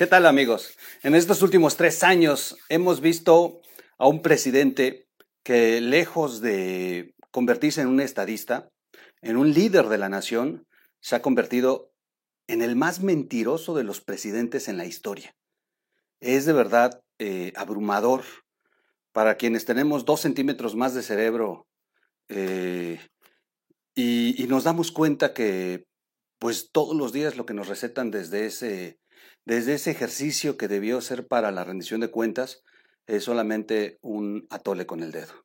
¿Qué tal amigos? En estos últimos tres años hemos visto a un presidente que lejos de convertirse en un estadista, en un líder de la nación, se ha convertido en el más mentiroso de los presidentes en la historia. Es de verdad eh, abrumador para quienes tenemos dos centímetros más de cerebro eh, y, y, nos damos cuenta que pues todos los días lo que nos recetan desde ese, desde ese ejercicio que debió ser para la rendición de cuentas es solamente un atole con el dedo.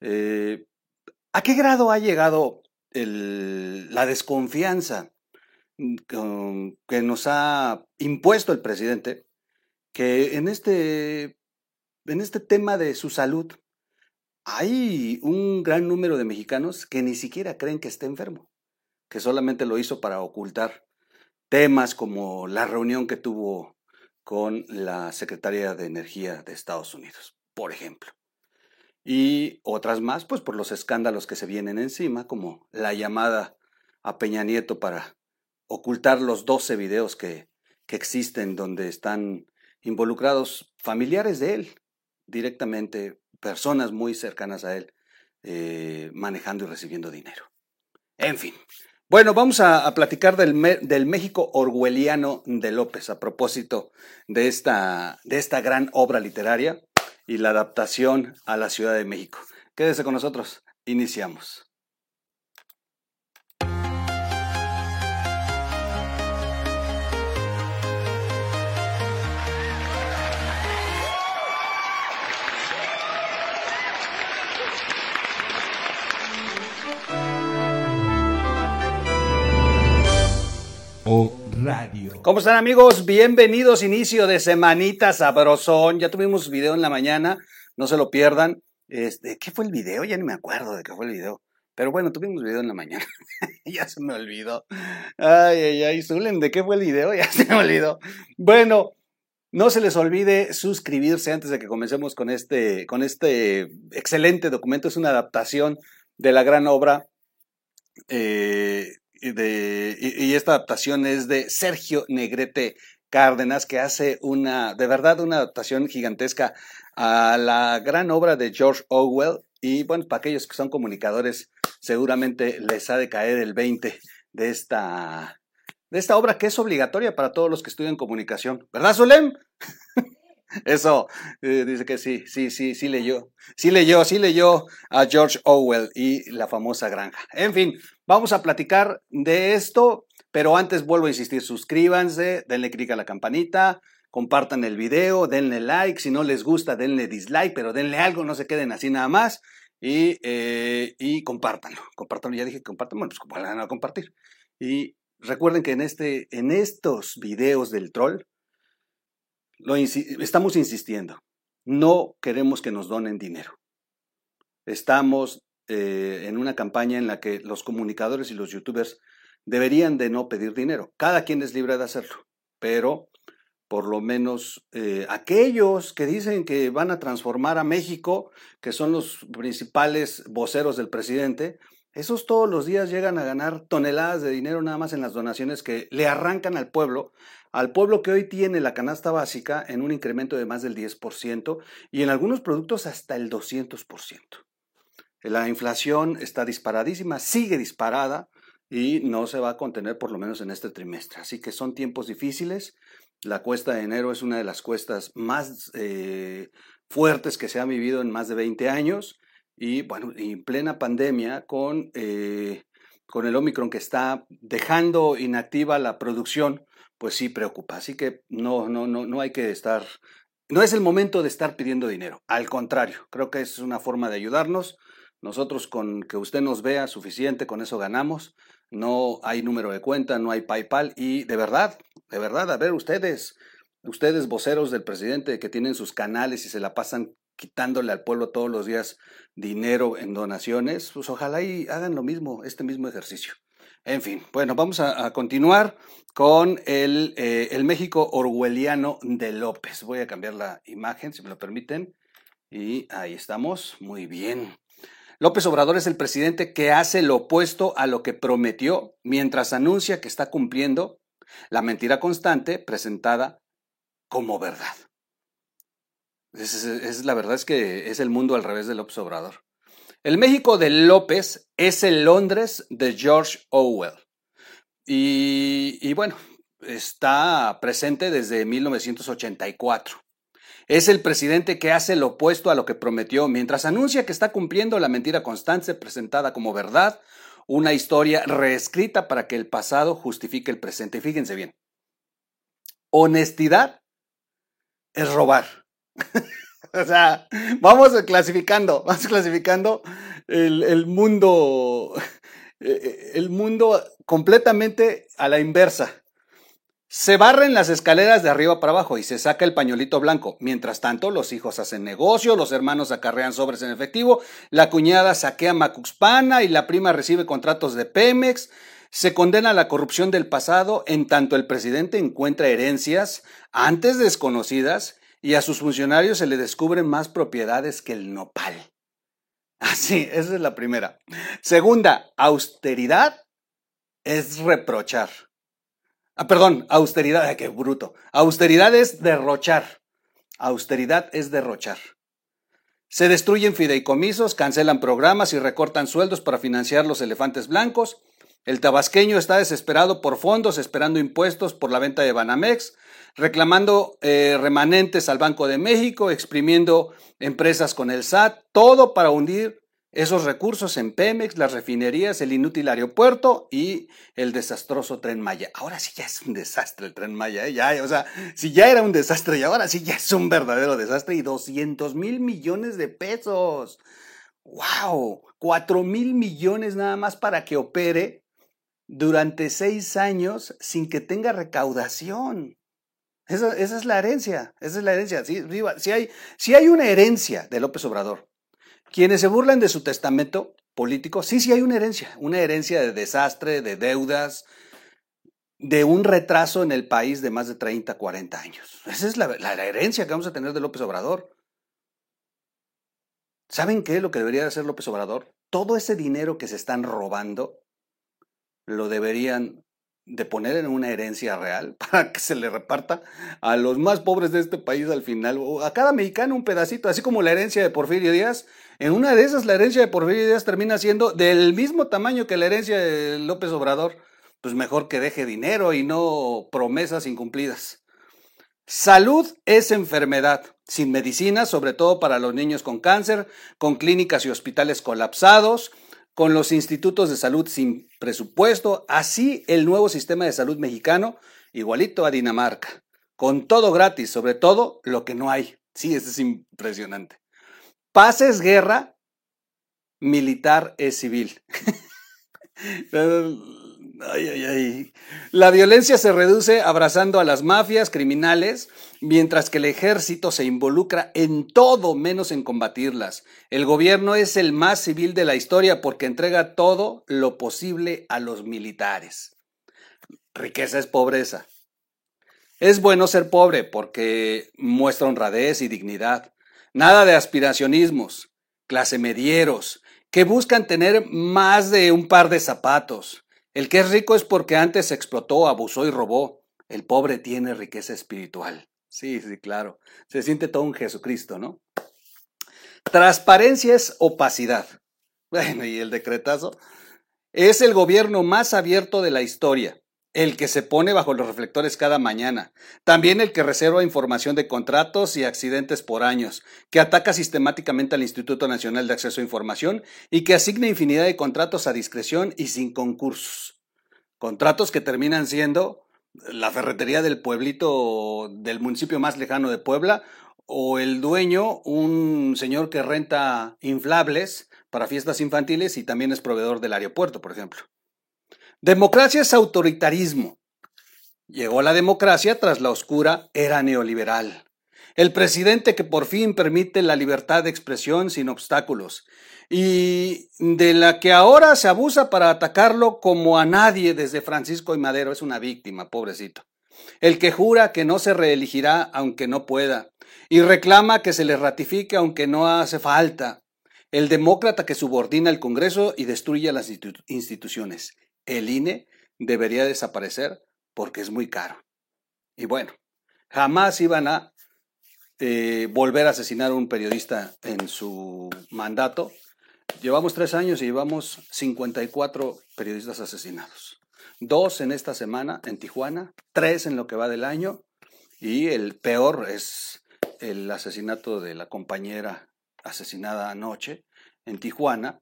Eh, ¿A qué grado ha llegado la desconfianza que nos ha impuesto el presidente? Que en este, en este tema de su salud hay un gran número de mexicanos que ni siquiera creen que esté enfermo, que solamente lo hizo para ocultar temas como la reunión que tuvo con la Secretaría de Energía de Estados Unidos, por ejemplo y otras más, pues por los escándalos que se vienen encima, como la llamada a Peña Nieto para ocultar los 12 videos que, que existen donde están involucrados familiares de él, directamente personas muy cercanas a él, eh, manejando y recibiendo dinero. En fin. Bueno, vamos a, platicar del, del, México orwelliano de López a propósito de esta, de esta gran obra literaria y la adaptación a la Ciudad de México. Quédese con nosotros, iniciamos. O Radio. ¿Cómo están amigos? Bienvenidos, inicio de semanita sabrosón. Ya tuvimos video en la mañana, no se lo pierdan. Este, ¿Qué fue el video? Ya ni me acuerdo de qué fue el video. Pero bueno, tuvimos video en la mañana. ya se me olvidó. Ay, ay, ay, Zulen, ¿de qué fue el video? Ya se me olvidó. Bueno, no se les olvide suscribirse antes de que comencemos con este, con este excelente documento. Es una adaptación de la gran obra eh, y, esta adaptación es de Sergio Negrete Cárdenas, que hace una, de verdad, una adaptación gigantesca a la gran obra de George Orwell. Y bueno, para aquellos que son comunicadores, seguramente les ha de caer el 20 de esta, de esta obra que es obligatoria para todos los que estudian comunicación. ¿Verdad, Zulem? Eso, eh, dice que sí, sí, sí, sí leyó. Sí leyó, sí leyó a George Orwell y la famosa granja. En fin, vamos a platicar de esto, pero antes vuelvo a insistir, suscríbanse, denle clic a la campanita, compartan el video, denle like, si no les gusta, denle dislike, pero denle algo, no se queden así nada más. Y, eh, y compártanlo, compártanlo, ya dije que compartan, bueno, pues van a compartir. Y recuerden que en, este, en estos videos del troll, lo estamos insistiendo, no queremos que nos donen dinero. Estamos eh, en una campaña en la que los comunicadores y los youtubers deberían de no pedir dinero. Cada quien es libre de hacerlo, pero por lo menos eh, aquellos que dicen que van a transformar a México, que son los principales voceros del presidente, esos todos los días llegan a ganar toneladas de dinero nada más en las donaciones que le arrancan al pueblo, al pueblo que hoy tiene la canasta básica en un incremento de más del 10% y en algunos productos hasta el 200%. La inflación está disparadísima, sigue disparada y no se va a contener por lo menos en este trimestre. Así que son tiempos difíciles. La cuesta de enero es una de las cuestas más eh, fuertes que se han vivido en más de 20 años y bueno, en plena pandemia con, eh, con el Omicron que está dejando inactiva la producción, pues sí preocupa. Así que no, no, no, no hay que estar, no es el momento de estar pidiendo dinero. Al contrario, creo que es una forma de ayudarnos. Nosotros con que usted nos vea suficiente, con eso ganamos. No hay número de cuenta, no hay PayPal y de verdad, de verdad, a ver ustedes, ustedes voceros del presidente que tienen sus canales y se la pasan quitándole al pueblo todos los días dinero en donaciones, pues ojalá y hagan lo mismo, este mismo ejercicio. En fin, bueno, vamos a, continuar con el, eh, el, México orwelliano de López. Voy a cambiar la imagen, si me lo permiten. Y ahí estamos, muy bien. López Obrador es el presidente que hace lo opuesto a lo que prometió mientras anuncia que está cumpliendo la mentira constante presentada como verdad. Es, es- la verdad es que es el mundo al revés de López Obrador. El México de López es el Londres de George Orwell. Y, y bueno, está presente desde 1984. Es el presidente que hace lo opuesto a lo que prometió, mientras anuncia que está cumpliendo la mentira constante presentada como verdad, una historia reescrita para que el pasado justifique el presente. Fíjense bien, honestidad es robar. o sea, vamos clasificando, vamos clasificando el, el mundo, eh, el mundo completamente a la inversa. Se barren las escaleras de arriba para abajo y se saca el pañuelito blanco. Mientras tanto, los hijos hacen negocio, los hermanos acarrean sobres en efectivo, la cuñada saquea Macuxpana y la prima recibe contratos de Pemex. Se condena la corrupción del pasado en tanto el presidente encuentra herencias antes desconocidas y a sus funcionarios se le descubren más propiedades que el nopal. Así, esa es la primera. Segunda, austeridad es reprochar. Ah, perdón, austeridad, qué bruto. Austeridad es derrochar. Austeridad es derrochar. Se destruyen fideicomisos, cancelan programas y recortan sueldos para financiar los elefantes blancos. El tabasqueño está desesperado por fondos, esperando impuestos por la venta de Banamex, reclamando eh, remanentes al Banco de México, exprimiendo empresas con el SAT, todo para hundir esos recursos en Pemex, las refinerías, el inútil aeropuerto y el desastroso tren Maya. Ahora sí ya es un desastre el tren Maya, ¿eh? ya, o sea, si ya era un desastre y ahora sí ya es un verdadero desastre y 200 mil millones de pesos. ¡Wow! 4 mil millones nada más para que opere durante seis años sin que tenga recaudación. Esa, es la herencia, esa es la herencia. Si, si, hay, si hay una herencia de López Obrador, quienes se burlan de su testamento político, sí, sí hay una herencia, una herencia de desastre, de deudas, de un retraso en el país de más de 30, 40 años. Esa es la, la, la herencia que vamos a tener de López Obrador. ¿Saben qué es lo que debería hacer López Obrador? Todo ese dinero que se están robando lo deberían de poner en una herencia real para que se le reparta a los más pobres de este país al final, o a cada mexicano un pedacito, así como la herencia de Porfirio Díaz. En una de esas, la herencia de Porfirio Díaz termina siendo del mismo tamaño que la herencia de López Obrador. Pues mejor que deje dinero y no promesas incumplidas. Salud es enfermedad, sin medicina, sobre todo para los niños con cáncer, con clínicas y hospitales colapsados, con los institutos de salud sin presupuesto, así el nuevo sistema de salud mexicano, igualito a Dinamarca, con todo gratis, sobre todo lo que no hay. Sí, eso es impresionante. Paz es guerra, militar es civil. Ay, ay, ay. La violencia se reduce abrazando a las mafias criminales, mientras que el ejército se involucra en todo menos en combatirlas. El gobierno es el más civil de la historia porque entrega todo lo posible a los militares. Riqueza es pobreza. Es bueno ser pobre porque muestra honradez y dignidad. Nada de aspiracionismos, clase medieros, que buscan tener más de un par de zapatos. El que es rico es porque antes explotó, abusó y robó. El pobre tiene riqueza espiritual. Sí, sí, claro. Se siente todo un Jesucristo, ¿no? Transparencia es opacidad. Bueno, y el decretazo es el gobierno más abierto de la historia, el que se pone bajo los reflectores cada mañana, también el que reserva información de contratos y accidentes por años, que ataca sistemáticamente al Instituto Nacional de Acceso a Información y que asigna infinidad de contratos a discreción y sin concursos. Contratos que terminan siendo la ferretería del pueblito del municipio más lejano de Puebla o el dueño, un señor que renta inflables para fiestas infantiles y también es proveedor del aeropuerto, por ejemplo. Democracia es autoritarismo. Llegó la democracia tras la oscura era neoliberal. El presidente que por fin permite la libertad de expresión sin obstáculos y de la que ahora se abusa para atacarlo como a nadie desde Francisco y Madero es una víctima, pobrecito. El que jura que no se reelegirá aunque no pueda y reclama que se le ratifique aunque no hace falta. El demócrata que subordina el Congreso y destruye las institu instituciones. El INE debería desaparecer porque es muy caro. Y bueno, Jamás iban a eh, volver a asesinar a un periodista en su mandato. Llevamos tres años y llevamos 54 periodistas asesinados. Dos en esta semana en Tijuana, tres en lo que va del año y el peor es el asesinato de la compañera asesinada anoche en Tijuana,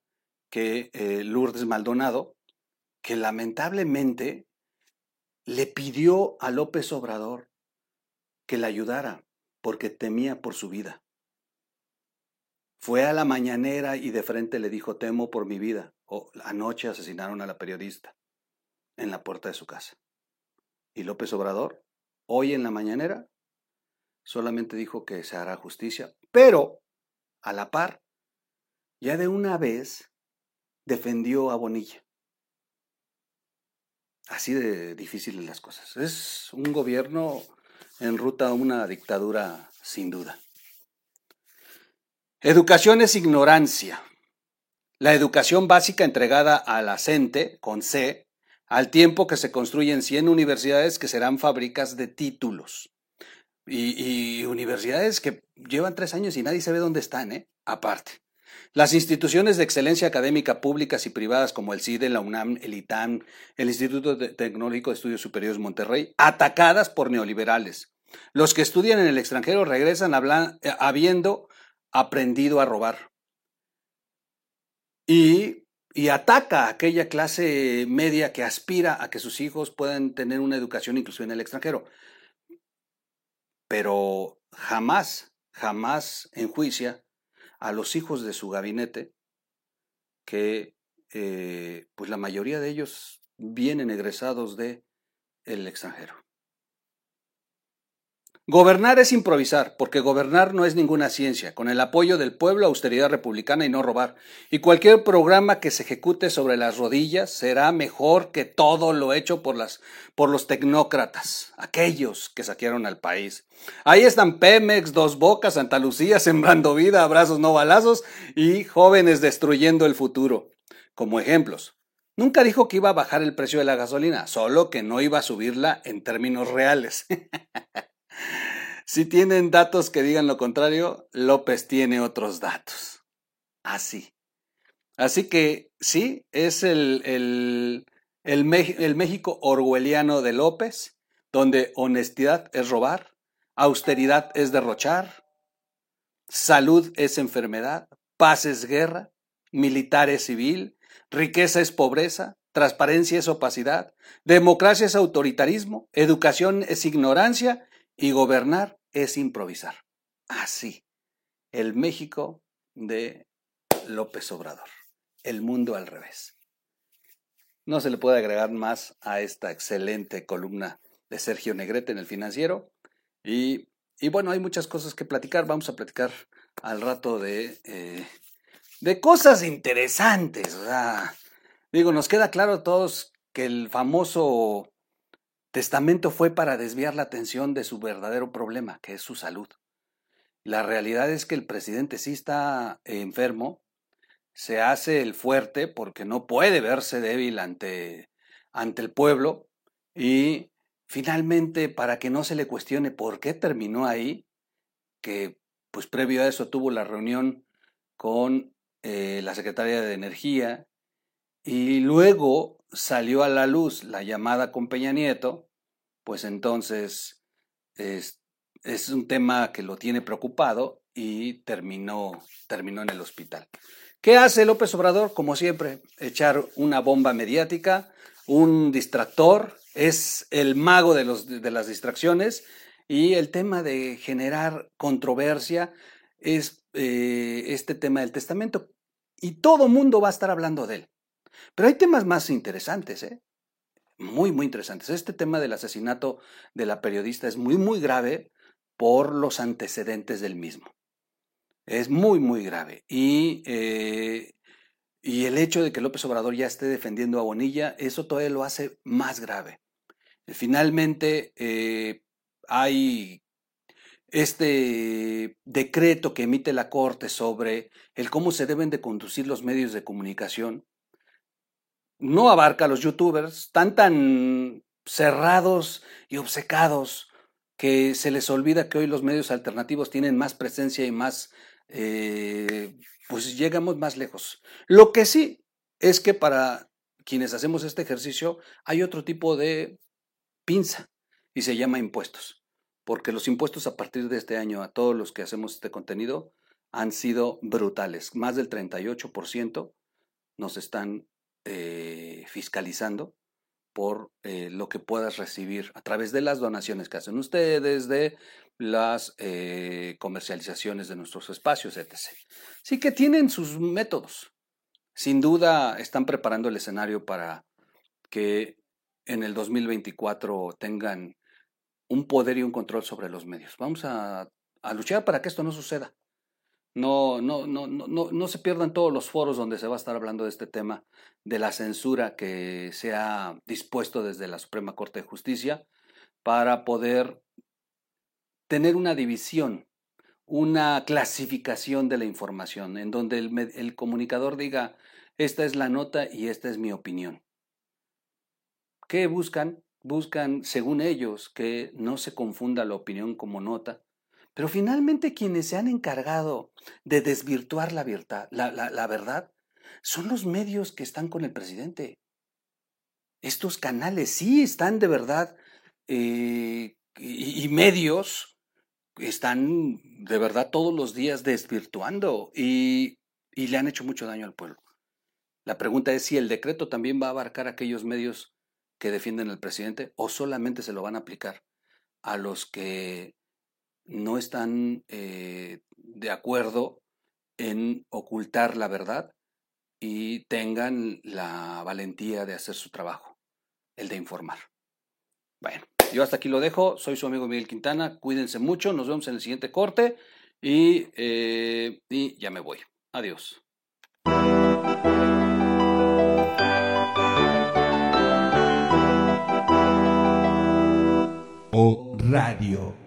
que eh, Lourdes Maldonado, que lamentablemente le pidió a López Obrador que la ayudara porque temía por su vida. Fue a la mañanera y de frente le dijo, temo por mi vida. O anoche asesinaron a la periodista en la puerta de su casa. Y López Obrador, hoy en la mañanera, solamente dijo que se hará justicia, pero a la par, ya de una vez defendió a Bonilla. Así de difíciles las cosas. Es un gobierno en ruta a una dictadura sin duda. Educación es ignorancia. La educación básica entregada a la con C, al tiempo que se construyen 100 universidades que serán fábricas de títulos. Y, y, universidades que llevan tres años y nadie sabe dónde están, ¿eh? Aparte. Las instituciones de excelencia académica públicas y privadas como el CIDE, la UNAM, el ITAM, el Instituto Tecnológico de Estudios Superiores Monterrey, atacadas por neoliberales. Los que estudian en el extranjero regresan eh, habiendo aprendido a robar. Y, y ataca a aquella clase media que aspira a que sus hijos puedan tener una educación incluso en el extranjero. Pero jamás, jamás enjuicia a los hijos de su gabinete, que eh, pues la mayoría de ellos vienen egresados de extranjero. Gobernar es improvisar, porque gobernar no es ninguna ciencia, con el apoyo del pueblo, austeridad republicana y no robar. Y cualquier programa que se ejecute sobre las rodillas será mejor que todo lo hecho por, los tecnócratas, aquellos que saquearon al país. Ahí están Pemex, Dos Bocas, Santa Lucía, sembrando vida, abrazos no balazos y jóvenes destruyendo el futuro. Como ejemplos. Nunca dijo que iba a bajar el precio de la gasolina, solo que no iba a subirla en términos reales. Si tienen datos que digan lo contrario, López tiene otros datos. Así. Así que sí, es el, el, el, México orwelliano de López, donde honestidad es robar, austeridad es derrochar, salud es enfermedad, paz es guerra, militar es civil, riqueza es pobreza, transparencia es opacidad, democracia es autoritarismo, educación es ignorancia y gobernar es improvisar. Así, el México de López Obrador. El mundo al revés. No se le puede agregar más a esta excelente columna de Sergio Negrete en el financiero. Y, bueno, hay muchas cosas que platicar. Vamos a platicar al rato de, eh, de cosas interesantes. digo, nos queda claro a todos que el famoso testamento fue para desviar la atención de su verdadero problema, que es su salud. La realidad es que el presidente sí está enfermo, se hace el fuerte porque no puede verse débil ante, ante el pueblo y finalmente para que no se le cuestione por qué terminó ahí, que pues previo a eso tuvo la reunión con eh, la secretaria de Energía y luego salió a la luz la llamada con Peña Nieto, pues entonces es, es un tema que lo tiene preocupado y terminó, terminó en el hospital. ¿Qué hace López Obrador? Como siempre, echar una bomba mediática, un distractor, es el mago de, los, de las distracciones y el tema de generar controversia es eh, este tema del testamento. Y todo mundo va a estar hablando de él. Pero hay temas más interesantes, ¿eh? Muy, muy interesantes. Este tema del asesinato de la periodista es muy, muy grave por los antecedentes del mismo. Es muy, muy grave. Y, eh, y el hecho de que López Obrador ya esté defendiendo a Bonilla, eso todavía lo hace más grave. Finalmente, eh, hay este decreto que emite la Corte sobre el cómo se deben de conducir los medios de comunicación, no abarca a los youtubers, están tan cerrados y obcecados que se les olvida que hoy los medios alternativos tienen más presencia y más, eh, pues llegamos más lejos. Lo que sí es que para quienes hacemos este ejercicio hay otro tipo de pinza y se llama impuestos, porque los impuestos a partir de este año a todos los que hacemos este contenido han sido brutales. Más del 38% nos están eh, fiscalizando por eh, lo que puedas recibir a través de las donaciones que hacen ustedes, de las eh, comercializaciones de nuestros espacios, etc. Sí que tienen sus métodos. Sin duda están preparando el escenario para que en el 2024 tengan un poder y un control sobre los medios. Vamos a, a luchar para que esto no suceda. No, no, no, no, no se pierdan todos los foros donde se va a estar hablando de este tema, de la censura que se ha dispuesto desde la Suprema Corte de Justicia para poder tener una división, una clasificación de la información, en donde el, el comunicador diga, esta es la nota y esta es mi opinión. ¿Qué buscan? Buscan, según ellos, que no se confunda la opinión como nota, pero finalmente quienes se han encargado de desvirtuar la, la, verdad son los medios que están con el presidente. Estos canales sí están de verdad eh, y, medios están de verdad todos los días desvirtuando y, le han hecho mucho daño al pueblo. La pregunta es si el decreto también va a abarcar aquellos medios que defienden al presidente o solamente se lo van a aplicar a los que no están eh, de acuerdo en ocultar la verdad y tengan la valentía de hacer su trabajo, el de informar. Bueno, yo hasta aquí lo dejo. Soy su amigo Miguel Quintana. Cuídense mucho. Nos vemos en el siguiente corte y, eh, y ya me voy. Adiós. Radio.